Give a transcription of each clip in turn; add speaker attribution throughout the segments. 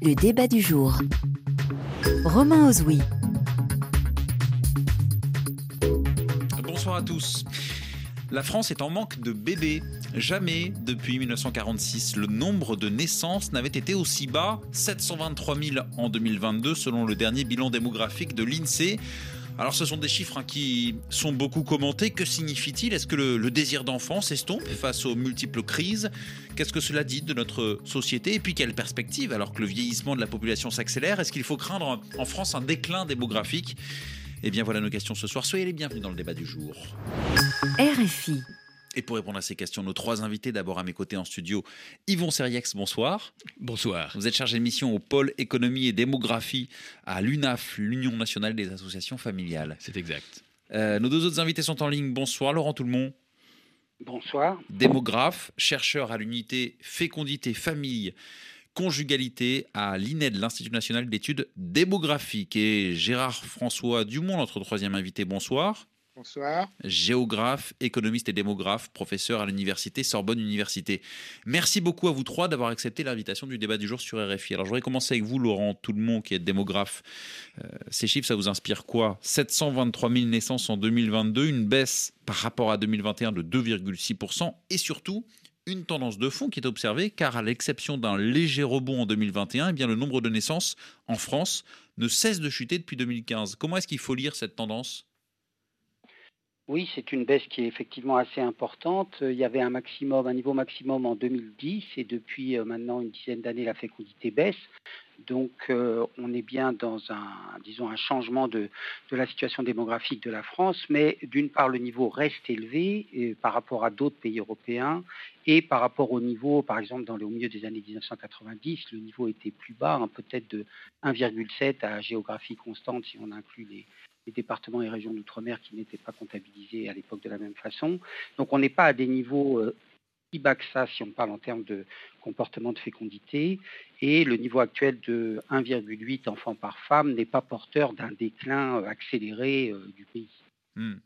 Speaker 1: Le débat du jour. Romain Ozoui.
Speaker 2: Bonsoir à tous. La France est en manque de bébés. Jamais depuis 1946, le nombre de naissances n'avait été aussi bas, 723 000 en 2022 selon le dernier bilan démographique de l'INSEE. Alors ce sont des chiffres hein, qui sont beaucoup commentés. Que signifie-t-il? Est-ce que le, désir d'enfant s'estompe face aux multiples crises? Qu'est-ce que cela dit de notre société? Et puis quelle perspective alors que le vieillissement de la population s'accélère? Est-ce qu'il faut craindre en France un déclin démographique? Eh bien voilà nos questions ce soir. Soyez les bienvenus dans le débat du jour.
Speaker 1: RFI.
Speaker 2: Et pour répondre à ces questions, nos trois invités, d'abord à mes côtés en studio, Yvon Seriex, bonsoir.
Speaker 3: Bonsoir.
Speaker 2: Vous êtes chargé de mission au pôle économie et démographie à l'UNAF, l'Union nationale des associations familiales.
Speaker 3: C'est exact.
Speaker 2: Euh, nos deux autres invités sont en ligne. Bonsoir, Laurent Toulmont.
Speaker 4: Bonsoir.
Speaker 2: Démographe, chercheur à l'unité fécondité famille conjugalité à l'INED, l'Institut national d'études démographiques. Et Gérard François Dumont, notre troisième invité, bonsoir.
Speaker 4: Bonsoir.
Speaker 2: Géographe, économiste et démographe, professeur à l'université Sorbonne Université. Merci beaucoup à vous trois d'avoir accepté l'invitation du débat du jour sur RFI. Alors je voudrais commencer avec vous, Laurent monde qui est démographe. Euh, ces chiffres, ça vous inspire quoi? 723 000 naissances en 2022, une baisse par rapport à 2021 de 2,6% et surtout une tendance de fond qui est observée, car à l'exception d'un léger rebond en 2021, eh bien, le nombre de naissances en France ne cesse de chuter depuis 2015. Comment est-ce qu'il faut lire cette tendance?
Speaker 4: Oui, c'est une baisse qui est effectivement assez importante. Il y avait un maximum, un niveau maximum en 2010 et depuis euh, maintenant une dizaine d'années, la fécondité baisse. Donc euh, on est bien dans un, disons, un changement de, la situation démographique de la France, mais d'une part le niveau reste élevé euh, par rapport à d'autres pays européens et par rapport au niveau, par exemple, dans au milieu des années 1990, le niveau était plus bas, hein, peut-être de 1,7 à géographie constante si on inclut les, les départements et régions d'outre-mer qui n'étaient pas comptabilisés à l'époque de la même façon. Donc on n'est pas à des niveaux euh, si bas que ça si on parle en termes de comportement de fécondité. Et le niveau actuel de 1,8 enfants par femme n'est pas porteur d'un déclin euh, accéléré euh, du pays.
Speaker 2: Hmm.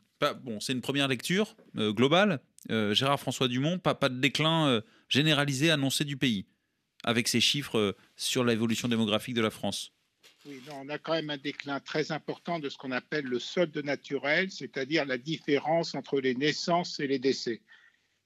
Speaker 2: bon, c'est une première lecture globale. Gérard François Dumont, pas, pas de déclin généralisé annoncé du pays, avec ces chiffres sur l'évolution démographique de la France.
Speaker 5: Oui, on a quand même un déclin très important de ce qu'on appelle le solde naturel, c'est-à-dire la différence entre les naissances et les décès.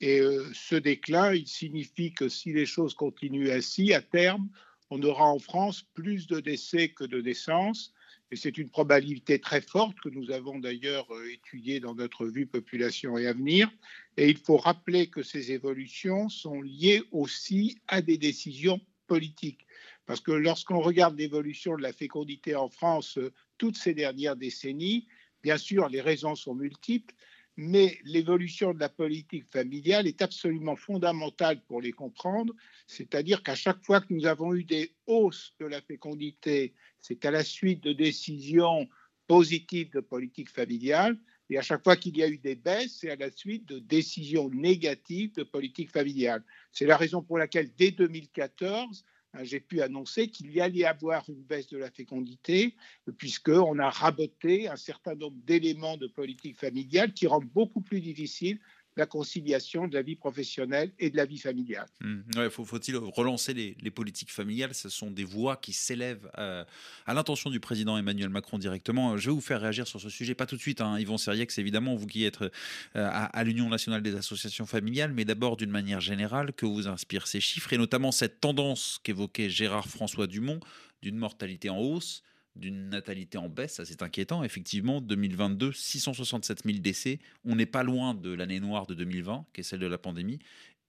Speaker 5: Et euh, ce déclin, il signifie que si les choses continuent ainsi, à terme, on aura en France plus de décès que de naissances. Et c'est une probabilité très forte que nous avons d'ailleurs euh, étudiée dans notre vue population et avenir. Et il faut rappeler que ces évolutions sont liées aussi à des décisions politiques. Parce que lorsqu'on regarde l'évolution de la fécondité en France euh, toutes ces dernières décennies, bien sûr, les raisons sont multiples, mais l'évolution de la politique familiale est absolument fondamentale pour les comprendre. C'est-à-dire qu'à chaque fois que nous avons eu des hausses de la fécondité, c'est à la suite de décisions positives de politique familiale. Et à chaque fois qu'il y a eu des baisses, c'est à la suite de décisions négatives de politique familiale. C'est la raison pour laquelle, dès 2014, Hein, j'ai pu annoncer qu'il y allait avoir une baisse de la fécondité, puisqu'on a raboté un certain nombre d'éléments de politique familiale qui rendent beaucoup plus difficile la conciliation de la vie professionnelle et de la vie familiale.
Speaker 2: Hmm. faut-il relancer les, politiques familiales? Ce sont des voix qui s'élèvent euh, à, l'intention du président Emmanuel Macron directement. Je vais vous faire réagir sur ce sujet, pas tout de suite. Hein. Yvon Seriex, évidemment, vous qui êtes euh, à, l'Union nationale des associations familiales, mais d'abord d'une manière générale, que vous inspirent ces chiffres et notamment cette tendance qu'évoquait Gérard François Dumont d'une mortalité en hausse d'une natalité en baisse, ça c'est inquiétant. Effectivement, 2022, 667 000 décès. On n'est pas loin de l'année noire de 2020, qui est celle de la pandémie,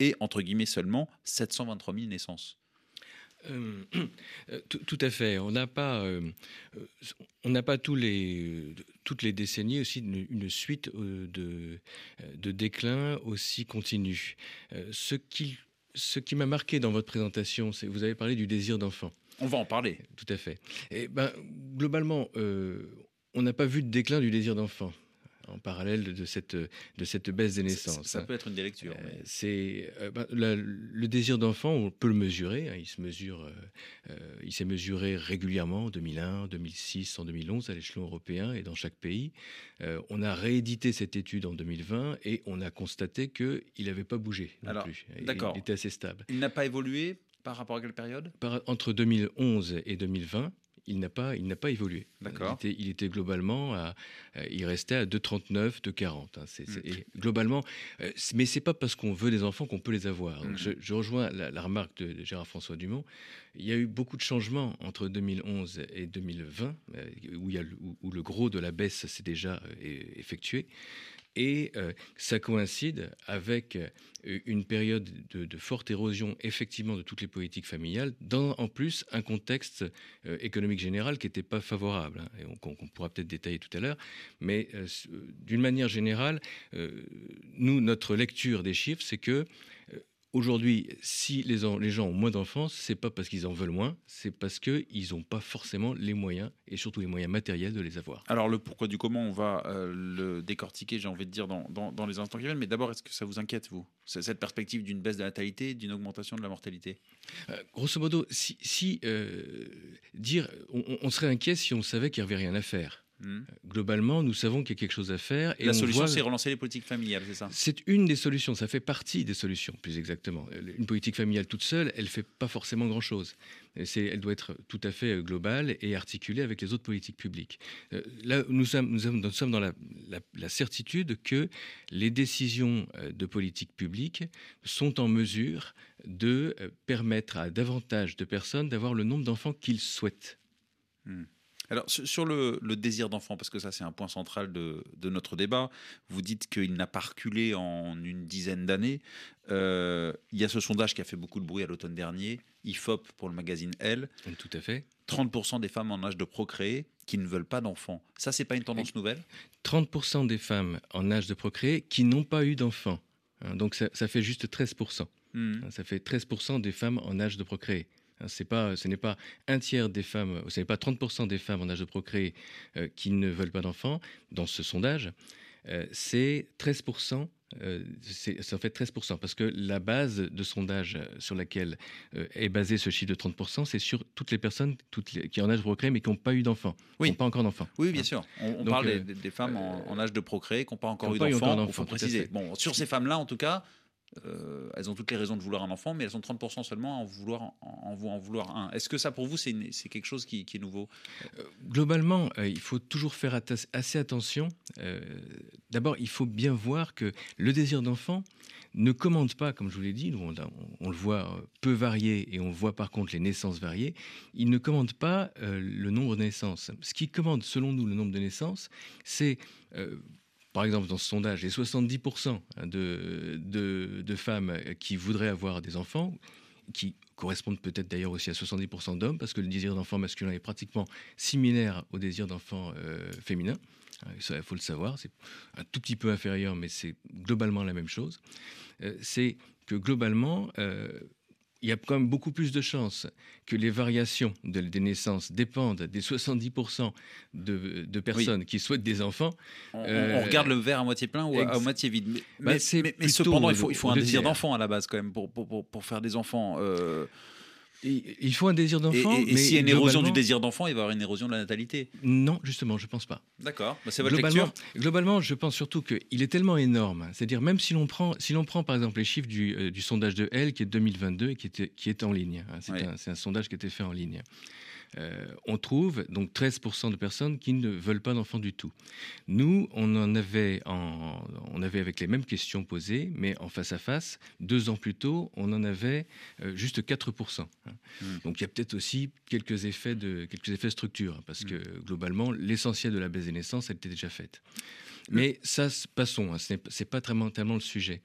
Speaker 2: et entre guillemets seulement 723 000 naissances.
Speaker 3: Euh, euh, tout, à fait. On n'a pas, euh, on n'a pas tous les, toutes les décennies aussi une, suite de, de déclin aussi continu. ce qui, ce qui m'a marqué dans votre présentation, c'est vous avez parlé du désir d'enfant.
Speaker 2: On va en parler.
Speaker 3: Tout à fait. Et ben, globalement, euh, on n'a pas vu de déclin du désir d'enfant en parallèle de cette, de cette baisse des naissances.
Speaker 2: Ça, peut être une des lectures.
Speaker 3: Euh, c'est euh, ben, le désir d'enfant, on peut le mesurer. Hein, il se mesure, il s'est mesuré régulièrement en 2001, 2006, en 2011 à l'échelon européen et dans chaque pays. on a réédité cette étude en 2020 et on a constaté qu'il n'avait pas bougé non plus.
Speaker 2: D'accord.
Speaker 3: Il était assez stable.
Speaker 2: Il n'a pas évolué Par rapport à quelle période?
Speaker 3: Entre 2011 et 2020, il n'a pas, il n'a pas évolué.
Speaker 2: D'accord.
Speaker 3: Il était, globalement, à, euh, il restait à 2,39, 2,40. Hein. C'est, mm. globalement, euh, mais c'est pas parce qu'on veut des enfants qu'on peut les avoir. Mm. je, rejoins la, remarque de, Gérard François Dumont. Il y a eu beaucoup de changements entre 2011 et 2020, euh, où, il y a, où le gros de la baisse s'est déjà effectué. Et euh, ça coïncide avec euh, une période de, forte érosion, effectivement, de toutes les politiques familiales, dans en plus un contexte euh, économique général qui n'était pas favorable, hein, et qu'on pourra peut-être détailler tout à l'heure. Mais d'une manière générale, nous, notre lecture des chiffres, c'est que Aujourd'hui, si les, gens ont moins d'enfants, c'est pas parce qu'ils en veulent moins, c'est parce qu'ils n'ont pas forcément les moyens, et surtout les moyens matériels de les avoir.
Speaker 2: Alors le pourquoi du comment, on va euh, le décortiquer, j'ai envie de dire, dans, les instants qui viennent. Mais d'abord, est-ce que ça vous inquiète, vous, cette perspective d'une baisse de la natalité, d'une augmentation de la mortalité?
Speaker 3: Euh, Grosso modo, si, euh, dire, on, serait inquiet si on savait qu'il n'y avait rien à faire. Hmm. Globalement, nous savons qu'il y a quelque chose à faire.
Speaker 2: Et la solution, c'est relancer les politiques familiales, c'est ça?
Speaker 3: C'est une des solutions, ça fait partie des solutions, plus exactement. Une politique familiale toute seule, elle ne fait pas forcément grand-chose. Elle doit être tout à fait globale et articulée avec les autres politiques publiques. Euh, là, nous sommes, nous sommes dans la, la, certitude que les décisions euh, de politique publique sont en mesure de euh, permettre à davantage de personnes d'avoir le nombre d'enfants qu'ils souhaitent.
Speaker 2: Hmm. Alors, sur le, désir d'enfant, parce que ça, c'est un point central de, notre débat, vous dites qu'il n'a pas reculé en une dizaine d'années. Euh, il y a ce sondage qui a fait beaucoup de bruit à l'automne dernier, IFOP pour le magazine Elle.
Speaker 3: Tout à fait.
Speaker 2: 30% des femmes en âge de procréer qui ne veulent pas d'enfants. Ça, c'est pas une tendance nouvelle?
Speaker 3: 30% des femmes en âge de procréer qui n'ont pas eu d'enfants. Hein, donc, ça, fait juste 13%. Mmh. Ça fait 13% des femmes en âge de procréer. Hein, pas, ce n'est pas un tiers des femmes, ce n'est pas 30% des femmes en âge de procréer euh, qui ne veulent pas d'enfants dans ce sondage. Euh, c'est 13%. Euh, c'est en fait 13%, parce que la base de sondage sur laquelle est basé ce chiffre de 30%, c'est sur toutes les personnes toutes les, qui en âge de procréer mais qui n'ont pas eu d'enfants, qui n'ont pas encore d'enfants.
Speaker 2: Oui, bien hein? sûr. On, parle des, femmes en, âge de procréer qui n'ont pas encore eu d'enfants. Il faut préciser. Bon, sur ces femmes-là, en tout cas, euh, elles ont toutes les raisons de vouloir un enfant, mais elles ont 30% seulement en vouloir, en, en vouloir un. Est-ce que ça, pour vous, c'est quelque chose qui, est nouveau?
Speaker 3: Euh, Globalement, euh, il faut toujours faire assez attention. D'abord, il faut bien voir que le désir d'enfant ne commande pas, comme je vous l'ai dit, on, on, le voit peu varié et on voit par contre les naissances variées, il ne commande pas le nombre de naissances. Ce qui commande, selon nous, le nombre de naissances, c'est par exemple, dans ce sondage, les 70% de, femmes qui voudraient avoir des enfants, qui correspondent peut-être d'ailleurs aussi à 70% d'hommes, parce que le désir d'enfant masculin est pratiquement similaire au désir d'enfant euh, féminin. Il faut le savoir, c'est un tout petit peu inférieur, mais c'est globalement la même chose. Euh, c'est que globalement, euh, il y a quand même beaucoup plus de chances que les variations des naissances dépendent des 70% de, personnes qui souhaitent des enfants.
Speaker 2: On, euh, regarde le verre à moitié plein ou à, moitié vide. Mais, bah, cependant, il faut, il faut un désir d'enfant à la base quand même pour, pour, pour, faire des enfants. Euh,
Speaker 3: il faut un désir d'enfant.
Speaker 2: Et, s'il y a une érosion du désir d'enfant, il va y avoir une érosion de la natalité
Speaker 3: Non, justement, je ne pense pas.
Speaker 2: D'accord, bah, c'est votre
Speaker 3: globalement,
Speaker 2: lecture
Speaker 3: Globalement, je pense surtout qu'il est tellement énorme. C'est-à-dire, même si l'on prend, si prend par exemple les chiffres du, euh, du, sondage de L, qui est 2022 et qui, était, qui est en ligne, hein, c'est un, un, sondage qui a été fait en ligne. Euh, on trouve donc 13% de personnes qui ne veulent pas d'enfants du tout. Nous, on en avait, on avait avec les mêmes questions posées, mais en face à face, deux ans plus tôt, on en avait euh, juste 4%. Hein. Hmm. Donc il y a peut-être aussi quelques effets de quelques effets structure, hein, parce que hmm. globalement, l'essentiel de la baisse des naissances, elle était déjà faite. Mais ça, passons, hein, ce n'est pas tellement, tellement le sujet.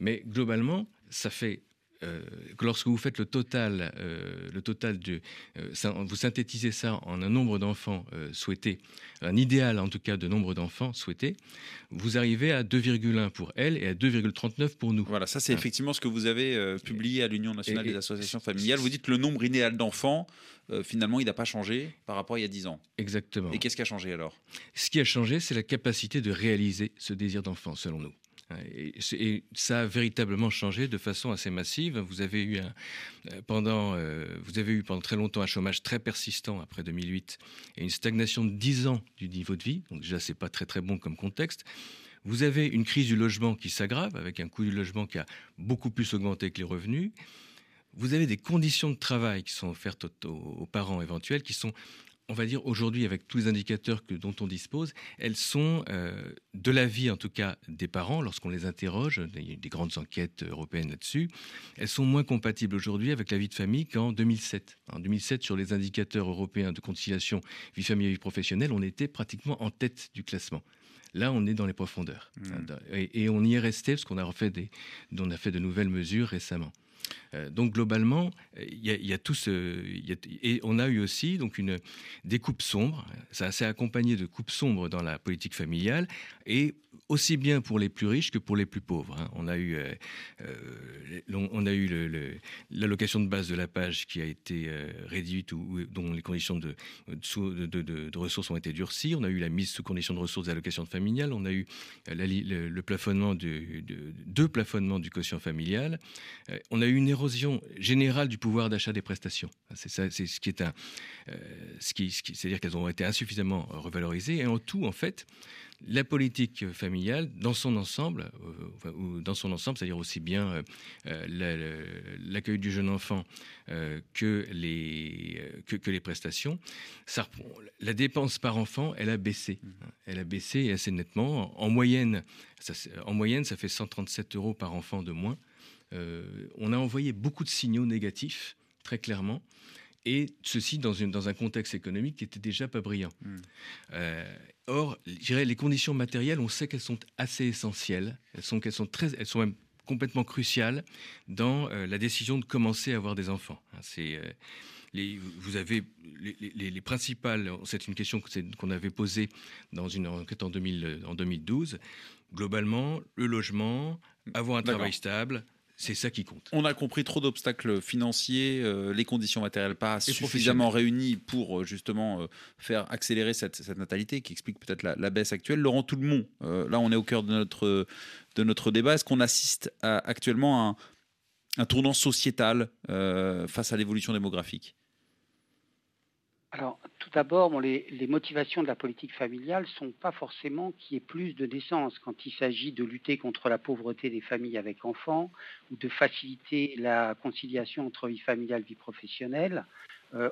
Speaker 3: Mais globalement, ça fait euh, lorsque vous faites le total, euh, le total de, euh, vous synthétisez ça en un nombre d'enfants souhaités, un idéal en tout cas de nombre d'enfants souhaités, vous arrivez à 2,1 pour elle et à 2,39 pour nous.
Speaker 2: Voilà, ça c'est hein. effectivement ce que vous avez publié à l'Union nationale des associations familiales. Vous dites que le nombre idéal d'enfants, finalement, il n'a pas changé par rapport à il y a 10 ans.
Speaker 3: Exactement.
Speaker 2: Et qu'est-ce qui a changé alors?
Speaker 3: Ce qui a changé, c'est la capacité de réaliser ce désir d'enfant, selon nous. Et, ça a véritablement changé de façon assez massive. Vous avez eu euh, pendant, euh, vous avez eu pendant très longtemps un chômage très persistant après 2008 et une stagnation de 10 ans du niveau de vie. Donc déjà, c'est pas très très bon comme contexte. Vous avez une crise du logement qui s'aggrave avec un coût du logement qui a beaucoup plus augmenté que les revenus. vous avez des conditions de travail qui sont offertes aux parents éventuels qui sont on va dire aujourd'hui, avec tous les indicateurs que, dont on dispose, elles sont euh, de l'avis en tout cas des parents, lorsqu'on les interroge, il y a des grandes enquêtes européennes là-dessus, elles sont moins compatibles aujourd'hui avec la vie de famille qu'en 2007. En 2007, sur les indicateurs européens de conciliation vie famille et vie professionnelle, on était pratiquement en tête du classement. Là, on est dans les profondeurs. Mmh. Et, on y est resté parce qu'on a, refait des, on a fait de nouvelles mesures récemment. Euh, donc globalement, il y, a tout ce, et on a eu aussi donc une des coupes sombres. Ça s'est accompagné de coupes sombres dans la politique familiale et aussi bien pour les plus riches que pour les plus pauvres. Hein. On a eu, euh, euh, on a eu l'allocation de base de la page qui a été réduite ou, dont les conditions de, ressources ont été durcies. On a eu la mise sous conditions de ressources d'allocation familiale. On a eu le, plafonnement de, deux plafonnements du quotient familial. on a eu une érosion générale du pouvoir d'achat des prestations. C'est ce qui est un, euh, ce qui, c'est-à-dire qu'elles ont été insuffisamment revalorisées. Et en tout, en fait, la politique familiale dans son ensemble, euh, ou dans son ensemble, c'est-à-dire aussi bien euh, l'accueil du jeune enfant que, les, que, les prestations, ça, la dépense par enfant, elle a baissé. Mmh. Elle a baissé assez nettement. En moyenne, ça, en moyenne, ça fait 137 euros par enfant de moins. Euh, on a envoyé beaucoup de signaux négatifs, très clairement, et ceci dans, un contexte économique qui était déjà pas brillant. Hmm. Euh, or, je dirais, les conditions matérielles, on sait qu'elles sont assez essentielles, elles sont, qu'elles sont, très, elles sont même complètement cruciales dans euh, la décision de commencer à avoir des enfants. Hein, c'est... Les, vous avez les, principales, c'est une question qu'on avait posée dans une enquête en, 2000, en 2012. Globalement, le logement, avoir un travail stable, c'est ça qui compte.
Speaker 2: On a compris trop d'obstacles financiers, euh, les conditions matérielles pas suffisamment réunies pour euh, justement euh, faire accélérer cette, natalité qui explique peut-être la, baisse actuelle. Laurent tout le monde, là on est au cœur de notre, de notre débat. Est-ce qu'on assiste actuellement à un tournant sociétal face à l'évolution démographique?
Speaker 4: Alors, tout d'abord, les, motivations de la politique familiale ne sont pas forcément qu'il y ait plus de naissances quand il s'agit de lutter contre la pauvreté des familles avec enfants ou de faciliter la conciliation entre vie familiale et vie professionnelle. Euh,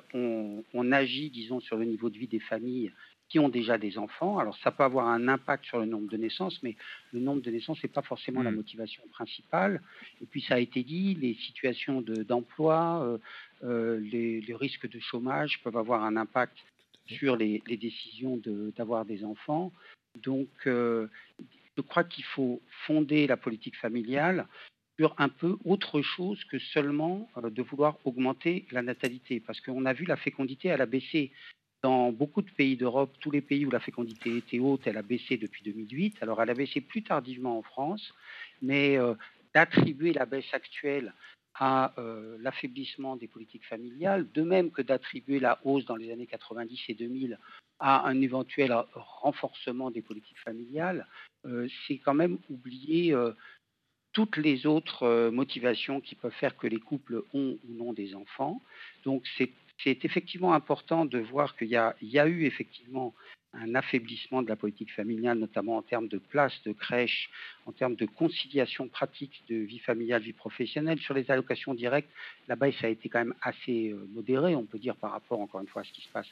Speaker 4: on, agit, disons, sur le niveau de vie des familles qui ont déjà des enfants. Alors ça peut avoir un impact sur le nombre de naissances, mais le nombre de naissances n'est pas forcément la hmm. motivation principale. Et puis ça a été dit, les situations d'emploi, euh, euh, les, risques de chômage peuvent avoir un impact sur les, décisions d'avoir des enfants. Donc euh, je crois qu'il faut fonder la politique familiale sur un peu autre chose que seulement de vouloir augmenter la natalité. Parce qu'on a vu la fécondité, elle a baissé dans beaucoup de pays d'Europe, tous les pays où la fécondité était haute, elle a baissé depuis 2008. Alors elle a baissé plus tardivement en France, mais euh, d'attribuer la baisse actuelle à euh, l'affaiblissement des politiques familiales, de même que d'attribuer la hausse dans les années 90 et 2000 à un éventuel renforcement des politiques familiales, euh, c'est quand même oublier toutes les autres motivations qui peuvent faire que les couples ont ou non des enfants. Donc c'est effectivement important de voir qu'il y, a eu effectivement un affaiblissement de la politique familiale, notamment en termes de place de crèche, en termes de conciliation pratique de vie familiale, vie professionnelle. Sur les allocations directes, la baisse a été quand même assez euh, modérée, on peut dire, par rapport, encore une fois, à ce qui se passe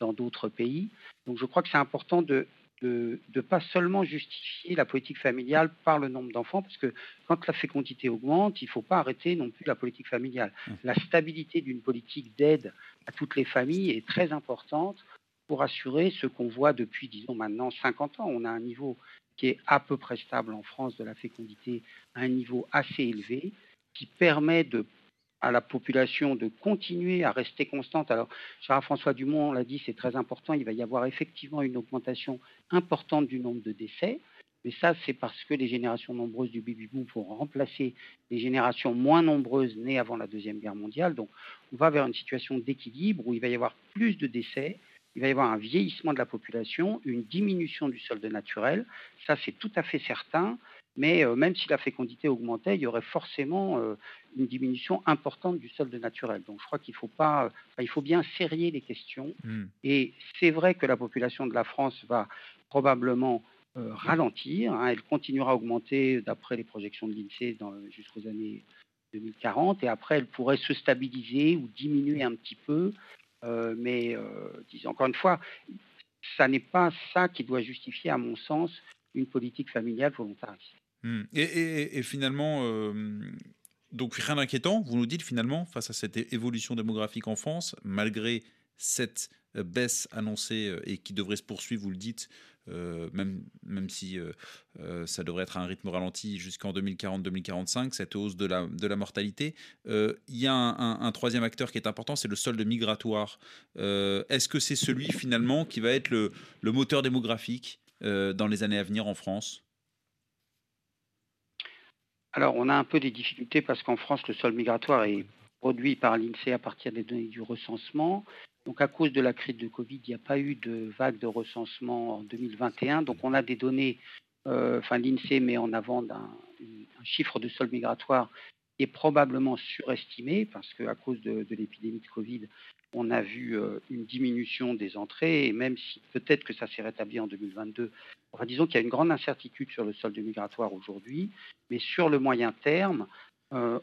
Speaker 4: dans d'autres pays. Donc je crois que c'est important de, de ne pas seulement justifier la politique familiale par le nombre d'enfants, parce que quand la fécondité augmente, il ne faut pas arrêter non plus la politique familiale. Mmh. La stabilité d'une politique d'aide à toutes les familles est très importante pour assurer ce qu'on voit depuis, disons maintenant, 50 ans. On a un niveau qui est à peu près stable en France de la fécondité, un niveau assez élevé, qui permet à la population de continuer à rester constante. Alors, Charles-François Dumont l'a dit, c'est très important, il va y avoir effectivement une augmentation importante du nombre de décès. Mais ça, c'est parce que les générations nombreuses du baby-boom vont remplacer les générations moins nombreuses nées avant la Deuxième Guerre mondiale. Donc, on va vers une situation d'équilibre où il va y avoir plus de décès, il va y avoir un vieillissement de la population, une diminution du solde naturel. Ça, c'est tout à fait certain. Mais euh, même si la fécondité augmentait, il y aurait forcément euh, une diminution importante du solde naturel. Donc je crois qu'il faut pas, il faut bien serrer les questions. Hmm. Et c'est vrai que la population de la France va probablement euh, ralentir. Hein. elle continuera à augmenter d'après les projections de l'INSEE jusqu'aux années 2040 et après elle pourrait se stabiliser ou diminuer un petit peu. Mais disons encore une fois, ça n'est pas ça qui doit justifier, à mon sens, une politique familiale volontariste.
Speaker 2: Hmm. Et, finalement, donc rien d'inquiétant, vous nous dites finalement, face à cette évolution démographique en France, malgré cette baisse annoncée et qui devrait se poursuivre, vous le dites, euh, même, même si euh, euh, ça devrait être à un rythme ralenti jusqu'en 2040-2045, cette hausse de la, de la mortalité. Il y a un, troisième acteur qui est important, c'est le solde migratoire. Est-ce que c'est celui finalement qui va être le, le moteur démographique dans les années à venir en France?
Speaker 4: Alors, on a un peu des difficultés parce qu'en France, le sol migratoire est produit par l'INSEE à partir des données du recensement. Donc à cause de la crise de Covid, il n'y a pas eu de vague de recensement en 2021. Donc on a des données, euh, enfin l'INSEE met en avant un, chiffre de sol migratoire qui est probablement surestimé parce qu'à cause de, l'épidémie de Covid, on a vu euh, une diminution des entrées et même si peut-être que ça s'est rétabli en 2022, enfin disons qu'il y a une grande incertitude sur le solde migratoire aujourd'hui, mais sur le moyen terme, euh,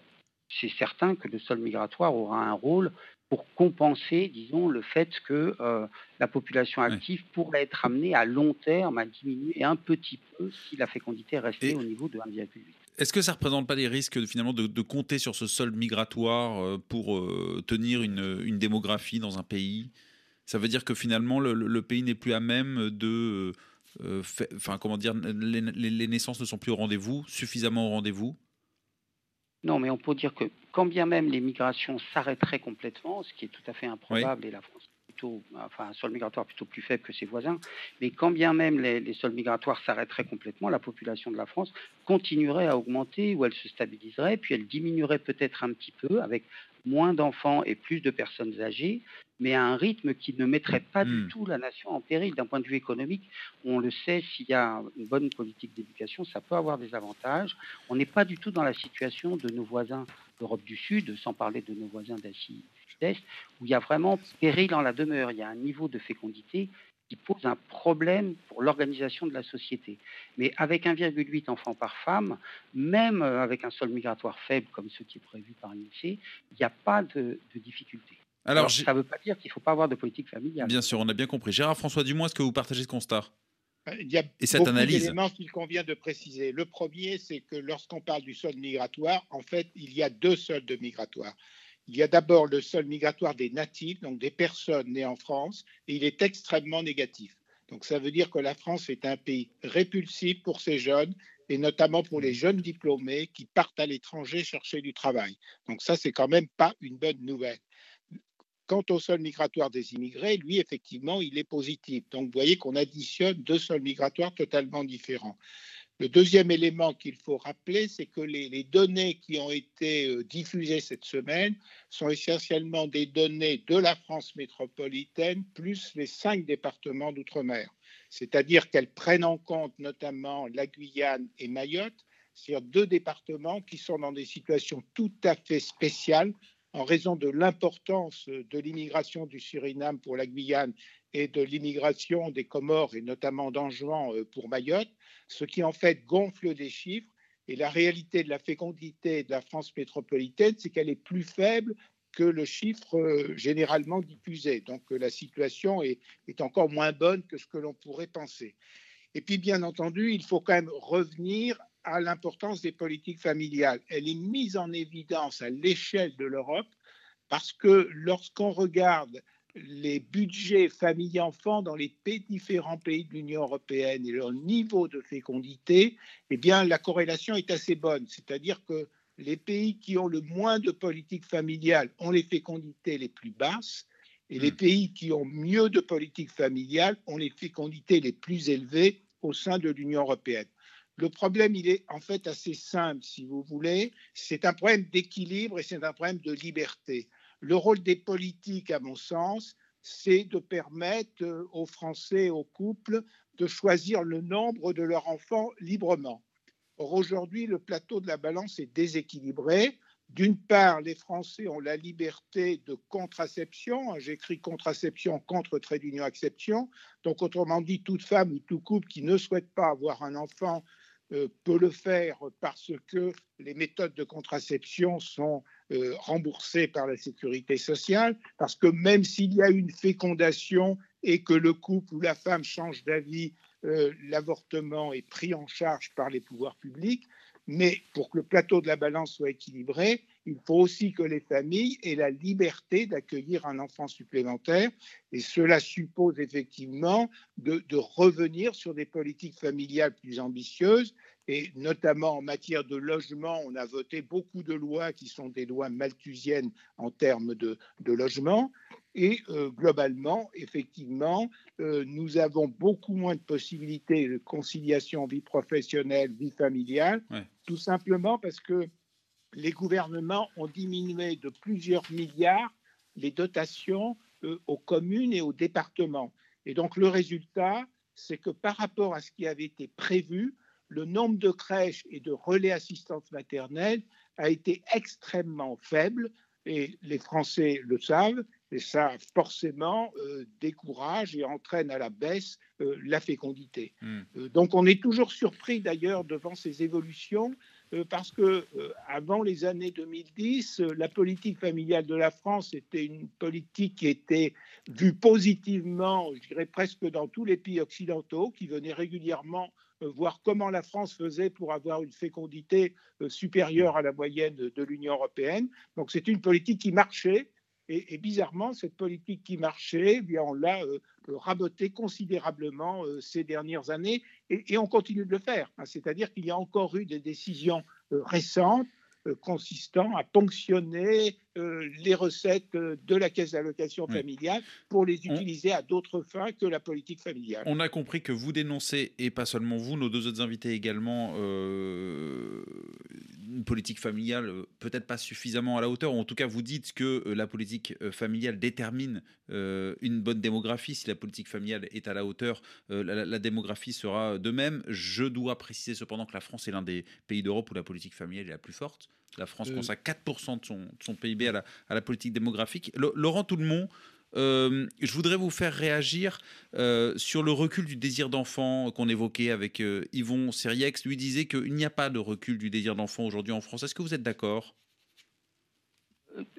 Speaker 4: c'est certain que le sol migratoire aura un rôle pour compenser, disons, le fait que euh, la population active pourrait être amenée à long terme à diminuer un petit peu si la fécondité restait au niveau de 1,8.
Speaker 2: Est-ce que ça ne représente pas des risques finalement de, compter sur ce sol migratoire euh, pour euh, tenir une, démographie dans un pays? Ça veut dire que finalement le, pays n'est plus à même de... Enfin, comment dire, les, les naissances ne sont plus au rendez-vous, suffisamment au rendez-vous?
Speaker 4: Non, mais on peut dire que quand bien même les migrations s'arrêteraient complètement, ce qui est tout à fait improbable, et la France plutôt, enfin, un sol migratoire plutôt plus faible que ses voisins, mais quand bien même les, les sols migratoires s'arrêteraient complètement, la population de la France continuerait à augmenter ou elle se stabiliserait, puis elle diminuerait peut-être un petit peu avec moins d'enfants et plus de personnes âgées, mais à un rythme qui ne mettrait pas du hmm. tout la nation en péril d'un point de vue économique. On le sait, s'il y a une bonne politique d'éducation, ça peut avoir des avantages. On n'est pas du tout dans la situation de nos voisins d'Europe du Sud, sans parler de nos voisins d'Asie du Sud-Est, où il y a vraiment péril en la demeure. Il y a un niveau de fécondité qui pose un problème pour l'organisation de la société. Mais avec 1,8 enfants par femme, même avec un sol migratoire faible comme ce qui est prévu par l'INSEE, il n'y a pas de, difficulté. Alors, ça ne veut pas dire qu'il ne faut pas avoir de politique familiale.
Speaker 2: Bien sûr, on a bien compris. Gérard François Dumont, est-ce que vous partagez ce constat?
Speaker 5: Il y a et cette beaucoup d'éléments qu'il convient de préciser. Le premier, c'est que lorsqu'on parle du sol migratoire, en fait, il y a deux soldes migratoires. Il y a d'abord le sol migratoire des natifs, donc des personnes nées en France, et il est extrêmement négatif. Donc ça veut dire que la France est un pays répulsif pour ces jeunes, et notamment pour les jeunes diplômés qui partent à l'étranger chercher du travail. Donc ça, c'est quand même pas une bonne nouvelle. Quant au sol migratoire des immigrés, lui, effectivement, il est positif. Donc, vous voyez qu'on additionne deux sols migratoires totalement différents. Le deuxième élément qu'il faut rappeler, c'est que les, données qui ont été euh, diffusées cette semaine sont essentiellement des données de la France métropolitaine plus les cinq départements d'outre-mer. C'est-à-dire qu'elles prennent en compte notamment la Guyane et Mayotte, c'est-à-dire deux départements qui sont dans des situations tout à fait spéciales en raison de l'importance de l'immigration du Suriname pour la Guyane et de l'immigration des Comores et notamment d'Anjouan euh, pour Mayotte, ce qui en fait gonfle les chiffres. Et la réalité de la fécondité de la France métropolitaine, c'est qu'elle est plus faible que le chiffre euh, généralement diffusé. Donc euh, la situation est, est encore moins bonne que ce que l'on pourrait penser. Et puis, bien entendu, il faut quand même revenir à l'importance des politiques familiales. Elle est mise en évidence à l'échelle de l'Europe parce que lorsqu'on regarde les budgets famille-enfant dans les différents pays de l'Union européenne et leur niveau de fécondité, eh bien, la corrélation est assez bonne. C'est-à-dire que les pays qui ont le moins de politique familiale ont les fécondités les plus basses et les hmm. pays qui ont mieux de politique familiale ont les fécondités les plus élevées au sein de l'Union européenne. Le problème, il est en fait assez simple, si vous voulez. C'est un problème d'équilibre et c'est un problème de liberté. Le rôle des politiques, à mon sens, c'est de permettre aux Français, aux couples, de choisir le nombre de leurs enfants librement. Or, aujourd'hui, le plateau de la balance est déséquilibré. D'une part, les Français ont la liberté de contraception. J'écris contraception contre trait d'union exception. Donc, autrement dit, toute femme ou tout couple qui ne souhaite pas avoir un enfant peut le faire parce que les méthodes de contraception sont remboursées par la sécurité sociale, parce que même s'il y a une fécondation et que le couple ou la femme change d'avis, l'avortement est pris en charge par les pouvoirs publics. Mais pour que le plateau de la balance soit équilibré, il faut aussi que les familles aient la liberté d'accueillir un enfant supplémentaire. Et cela suppose effectivement de, revenir sur des politiques familiales plus ambitieuses. Et notamment en matière de logement, on a voté beaucoup de lois qui sont des lois malthusiennes en termes de, logement. Et euh, globalement, effectivement, euh, nous avons beaucoup moins de possibilités de conciliation vie professionnelle, vie familiale, tout simplement parce que les gouvernements ont diminué de plusieurs milliards les dotations euh, aux communes et aux départements. Et donc le résultat, c'est que par rapport à ce qui avait été prévu, le nombre de crèches et de relais assistance maternelle a été extrêmement faible et les Français le savent et ça forcément euh, décourage et entraîne à la baisse euh, la fécondité. Hmm. donc on est toujours surpris d'ailleurs devant ces évolutions euh, parce que euh, avant les années 2010, euh, la politique familiale de la France était une politique qui était vue positivement, je dirais presque dans tous les pays occidentaux, qui venaient régulièrement voir comment la France faisait pour avoir une fécondité supérieure à la moyenne de l'Union européenne. Donc c'est une politique qui marchait et, bizarrement, cette politique qui marchait, eh bien, on l'a euh, rabotée considérablement euh, ces dernières années et, on continue de le faire. Hein. C'est-à-dire qu'il y a encore eu des décisions euh, récentes consistant à ponctionner les recettes de la caisse d'allocation familiale pour les utiliser à d'autres fins que la politique familiale.
Speaker 2: On a compris que vous dénoncez, et pas seulement vous, nos deux autres invités également, une politique familiale euh, peut-être pas suffisamment à la hauteur, ou en tout cas vous dites que euh, la politique euh, familiale détermine une bonne démographie. Si la politique familiale est à la hauteur, la, démographie sera de même. Je dois préciser cependant que la France est l'un des pays d'Europe où la politique familiale est la plus forte. La France consacre 4% de son, de son, PIB à la, à la politique démographique. Laurent Toulmont, euh, je voudrais vous faire réagir euh, sur le recul du désir d'enfant qu'on évoquait avec euh, Yvon Seriex. Lui disait qu'il n'y a pas de recul du désir d'enfant aujourd'hui en France. Est-ce que vous êtes d'accord?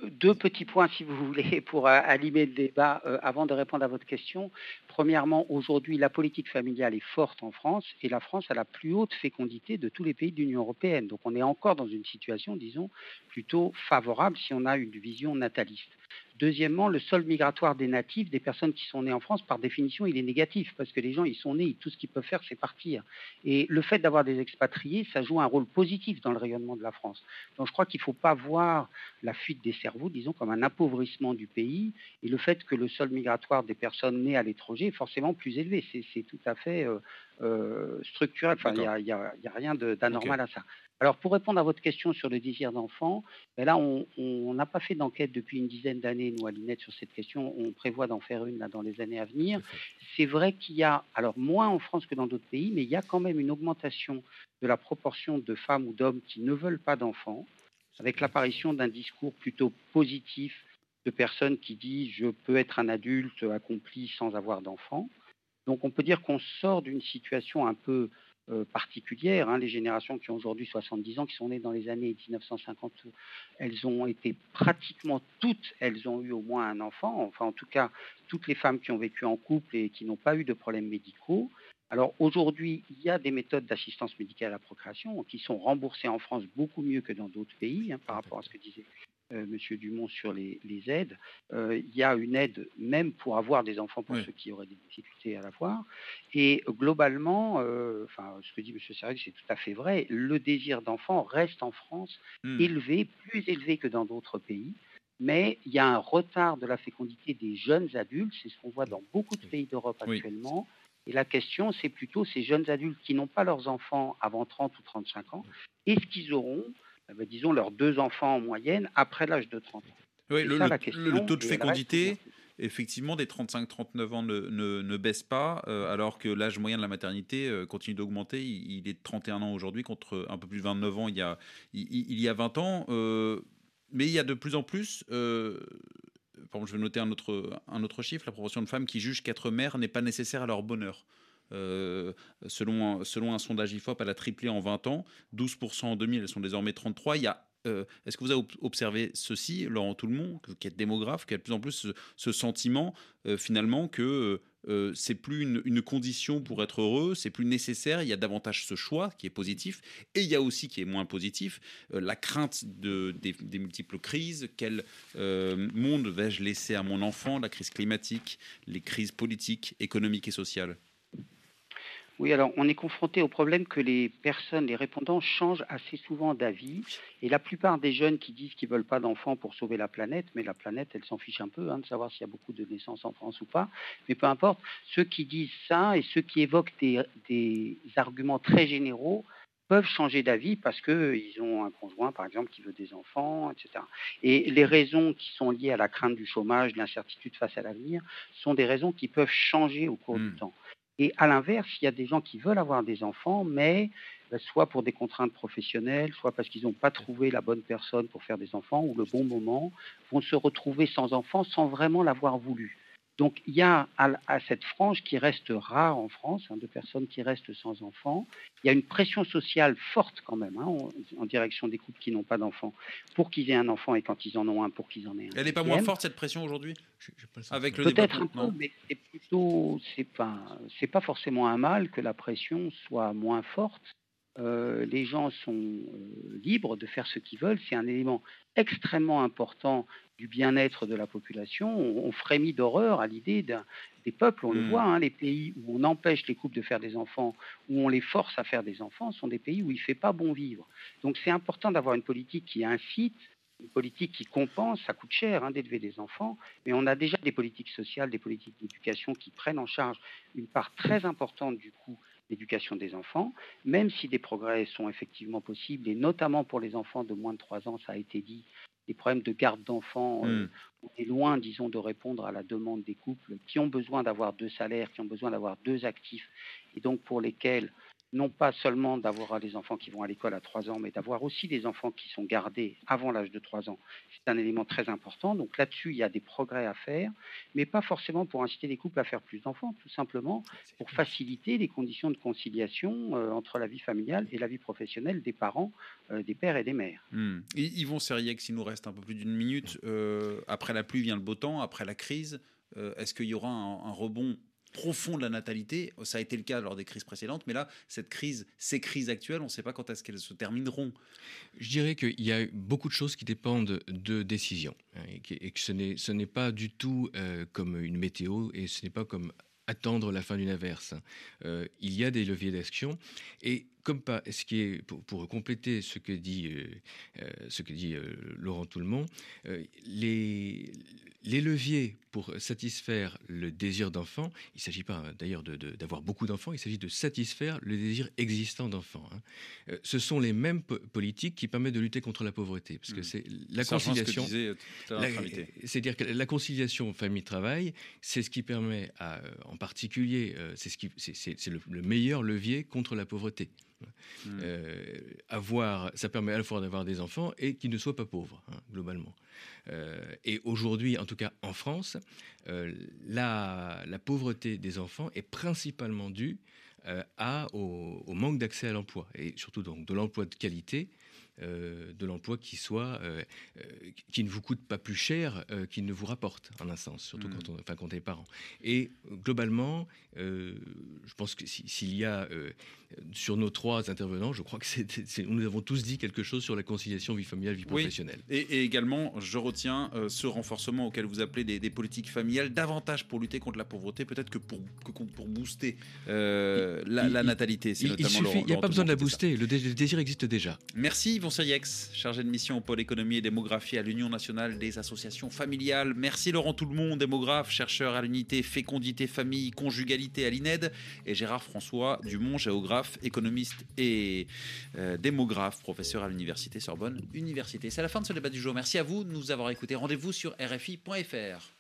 Speaker 4: Deux petits points, si vous voulez, pour allumer le débat avant de répondre à votre question. Premièrement, aujourd'hui, la politique familiale est forte en France et la France a la plus haute fécondité de tous les pays de l'Union européenne. Donc on est encore dans une situation, disons, plutôt favorable si on a une vision nataliste. Deuxièmement, le sol migratoire des natifs, des personnes qui sont nées en France, par définition, il est négatif parce que les gens, ils sont nés, tout ce qu'ils peuvent faire, c'est partir. Et le fait d'avoir des expatriés, ça joue un rôle positif dans le rayonnement de la France. Donc je crois qu'il ne faut pas voir la fuite des cerveaux, disons, comme un appauvrissement du pays et le fait que le sol migratoire des personnes nées à l'étranger est forcément plus élevé. C'est tout à fait euh, euh, structurel. Enfin, il n'y a, rien d'anormal à ça. Alors, pour répondre à votre question sur le désir d'enfant, ben là, on n'a pas fait d'enquête depuis une dizaine d'années, nous, à l'INET, sur cette question. On prévoit d'en faire une là, dans les années à venir. C'est vrai qu'il y a, alors moins en France que dans d'autres pays, mais il y a quand même une augmentation de la proportion de femmes ou d'hommes qui ne veulent pas d'enfants, avec l'apparition d'un discours plutôt positif de personnes qui disent je peux être un adulte accompli sans avoir d'enfants. Donc on peut dire qu'on sort d'une situation un peu euh, particulière. Hein. Les générations qui ont aujourd'hui 70 ans, qui sont nées dans les années 1950, elles ont été pratiquement toutes, elles ont eu au moins un enfant. Enfin, en tout cas, toutes les femmes qui ont vécu en couple et qui n'ont pas eu de problèmes médicaux. Alors aujourd'hui, il y a des méthodes d'assistance médicale à la procréation qui sont remboursées en France beaucoup mieux que dans d'autres pays, hein, par rapport à ce que disait Monsieur Dumont sur les, aides. Euh, il y a une aide même pour avoir des enfants pour ceux qui auraient des difficultés à l'avoir. Et globalement, euh, enfin, ce que dit Monsieur Serreg, c'est tout à fait vrai. Le désir d'enfant reste en France hmm. élevé, plus élevé que dans d'autres pays. Mais il y a un retard de la fécondité des jeunes adultes. C'est ce qu'on voit dans beaucoup de pays d'Europe actuellement. Et la question, c'est plutôt ces jeunes adultes qui n'ont pas leurs enfants avant 30 ou 35 ans, est-ce qu'ils auront eh ben, disons, leurs deux enfants en moyenne après l'âge de 30 ans.
Speaker 2: Oui, le, taux de fécondité, effectivement, des 35-39 ans ne, ne, baisse pas, euh, alors que l'âge moyen de la maternité euh, continue d'augmenter. Il, est de 31 ans aujourd'hui contre un peu plus de 29 ans il y a, il, y a 20 ans. Euh, mais il y a de plus en plus, par exemple, je vais noter un autre, un autre chiffre, la proportion de femmes qui jugent qu'être mère n'est pas nécessaire à leur bonheur. Selon, selon un sondage IFOP, elle a triplé en 20 ans, 12% en 2000, elles sont désormais 33. Il a Est-ce que vous avez observé ceci, Laurent Tout-le-Monde, qui est démographe, qui a de plus en plus ce, sentiment finalement que euh, c'est plus une, condition pour être heureux, c'est plus nécessaire. Il y a davantage ce choix qui est positif, et il y a aussi qui est moins positif euh, la crainte de, des, multiples crises. Quel euh, monde vais-je laisser à mon enfant La crise climatique, les crises politiques, économiques et sociales?
Speaker 4: Oui, alors on est confronté au problème que les personnes, les répondants changent assez souvent d'avis. Et la plupart des jeunes qui disent qu'ils ne veulent pas d'enfants pour sauver la planète, mais la planète, elle s'en fiche un peu hein, de savoir s'il y a beaucoup de naissances en France ou pas. Mais peu importe, ceux qui disent ça et ceux qui évoquent des, arguments très généraux peuvent changer d'avis parce qu'ils ont un conjoint, par exemple, qui veut des enfants, etc. Et les raisons qui sont liées à la crainte du chômage, de l'incertitude face à l'avenir, sont des raisons qui peuvent changer au cours du hmm. temps. Et à l'inverse, il y a des gens qui veulent avoir des enfants, mais euh, soit pour des contraintes professionnelles, soit parce qu'ils n'ont pas trouvé la bonne personne pour faire des enfants ou le bon moment, vont se retrouver sans enfants sans vraiment l'avoir voulu. Donc il y a à, cette frange qui reste rare en France, hein, de personnes qui restent sans enfants, il y a une pression sociale forte quand même hein, en, direction des couples qui n'ont pas d'enfants, pour qu'ils aient un enfant et quand ils en ont un, pour qu'ils en aient un.
Speaker 2: Elle n'est pas moins forte cette pression aujourd'hui?
Speaker 4: Avec le Peut-être un peu, mais c'est plutôt, c'est pas, c'est pas forcément un mal que la pression soit moins forte. Euh, les gens sont euh, libres de faire ce qu'ils veulent. C'est un élément extrêmement important du bien-être de la population. On, frémit d'horreur à l'idée des peuples, on le hmm. voit, hein, les pays où on empêche les couples de faire des enfants, où on les force à faire des enfants, sont des pays où il ne fait pas bon vivre. Donc c'est important d'avoir une politique qui incite, une politique qui compense, ça coûte cher hein, d'élever des enfants, mais on a déjà des politiques sociales, des politiques d'éducation qui prennent en charge une part très importante du coût d'éducation des enfants, même si des progrès sont effectivement possibles, et notamment pour les enfants de moins de 3 ans, ça a été dit, les problèmes de garde d'enfants, euh, hmm. on est loin, disons, de répondre à la demande des couples qui ont besoin d'avoir deux salaires, qui ont besoin d'avoir deux actifs, et donc pour lesquels non pas seulement d'avoir des enfants qui vont à l'école à 3 ans, mais d'avoir aussi des enfants qui sont gardés avant l'âge de 3 ans. C'est un élément très important. Donc là-dessus, il y a des progrès à faire, mais pas forcément pour inciter les couples à faire plus d'enfants, tout simplement pour faciliter les conditions de conciliation euh, entre la vie familiale et la vie professionnelle des parents, euh, des pères et des mères.
Speaker 2: Hmm. Yvon Seriex, il nous reste un peu plus d'une minute. Euh, après la pluie vient le beau temps, après la crise. Est-ce qu'il y aura un rebond profond de la natalité. Ça a été le cas lors des crises précédentes, mais là, cette crise, ces crises actuelles, on ne sait pas quand est-ce qu'elles se termineront.
Speaker 3: Je dirais qu'il y a beaucoup de choses qui dépendent de décisions hein, et que ce n'est pas du tout euh, comme une météo et ce n'est pas comme attendre la fin d'une averse. Euh, il y a des leviers d'action et comme pas, ce qui est pour, compléter ce que dit euh, ce que dit Laurent Toulmont, les les leviers pour satisfaire le désir d'enfant, il ne s'agit pas d'ailleurs d'avoir beaucoup d'enfants, il s'agit de satisfaire le désir existant d'enfant. Hein. Euh, ce sont les mêmes politiques qui permettent de lutter contre la pauvreté, parce que mmh. c'est la conciliation. C'est-à-dire que la conciliation famille-travail, c'est ce qui permet, à, en particulier, euh, c'est ce qui, c'est le, le meilleur levier contre la pauvreté. Mmh. Euh, avoir, ça permet à la fois d'avoir des enfants et qu'ils ne soient pas pauvres, hein, globalement. Euh, et aujourd'hui, en tout cas en France, euh, la, pauvreté des enfants est principalement due à, au, manque d'accès à l'emploi, et surtout donc de l'emploi de qualité, de l'emploi qui soit euh, euh, qui ne vous coûte pas plus cher qu'il ne vous rapporte en un sens surtout quand mm. on enfin quand on est parent. Et globalement je pense que s'il y a sur nos trois intervenants je crois que nous avons tous dit quelque chose sur la conciliation vie familiale vie professionnelle.
Speaker 2: Et, également je retiens ce renforcement auquel vous appelez des, politiques familiales davantage pour lutter contre la pauvreté peut-être que pour pour booster la, natalité.
Speaker 3: Il, il n'y a pas besoin de la booster le, désir existe déjà.
Speaker 2: Merci Yvon chargé de mission au pôle économie et démographie à l'Union nationale des associations familiales. Merci Laurent Toulmont, démographe, chercheur à l'unité fécondité, famille, conjugalité à l'INED. Et Gérard François Dumont, géographe, économiste et euh, démographe, professeur à l'Université Sorbonne Université. C'est la fin de ce débat du jour. Merci à vous de nous avoir écoutés. Rendez-vous sur rfi.fr.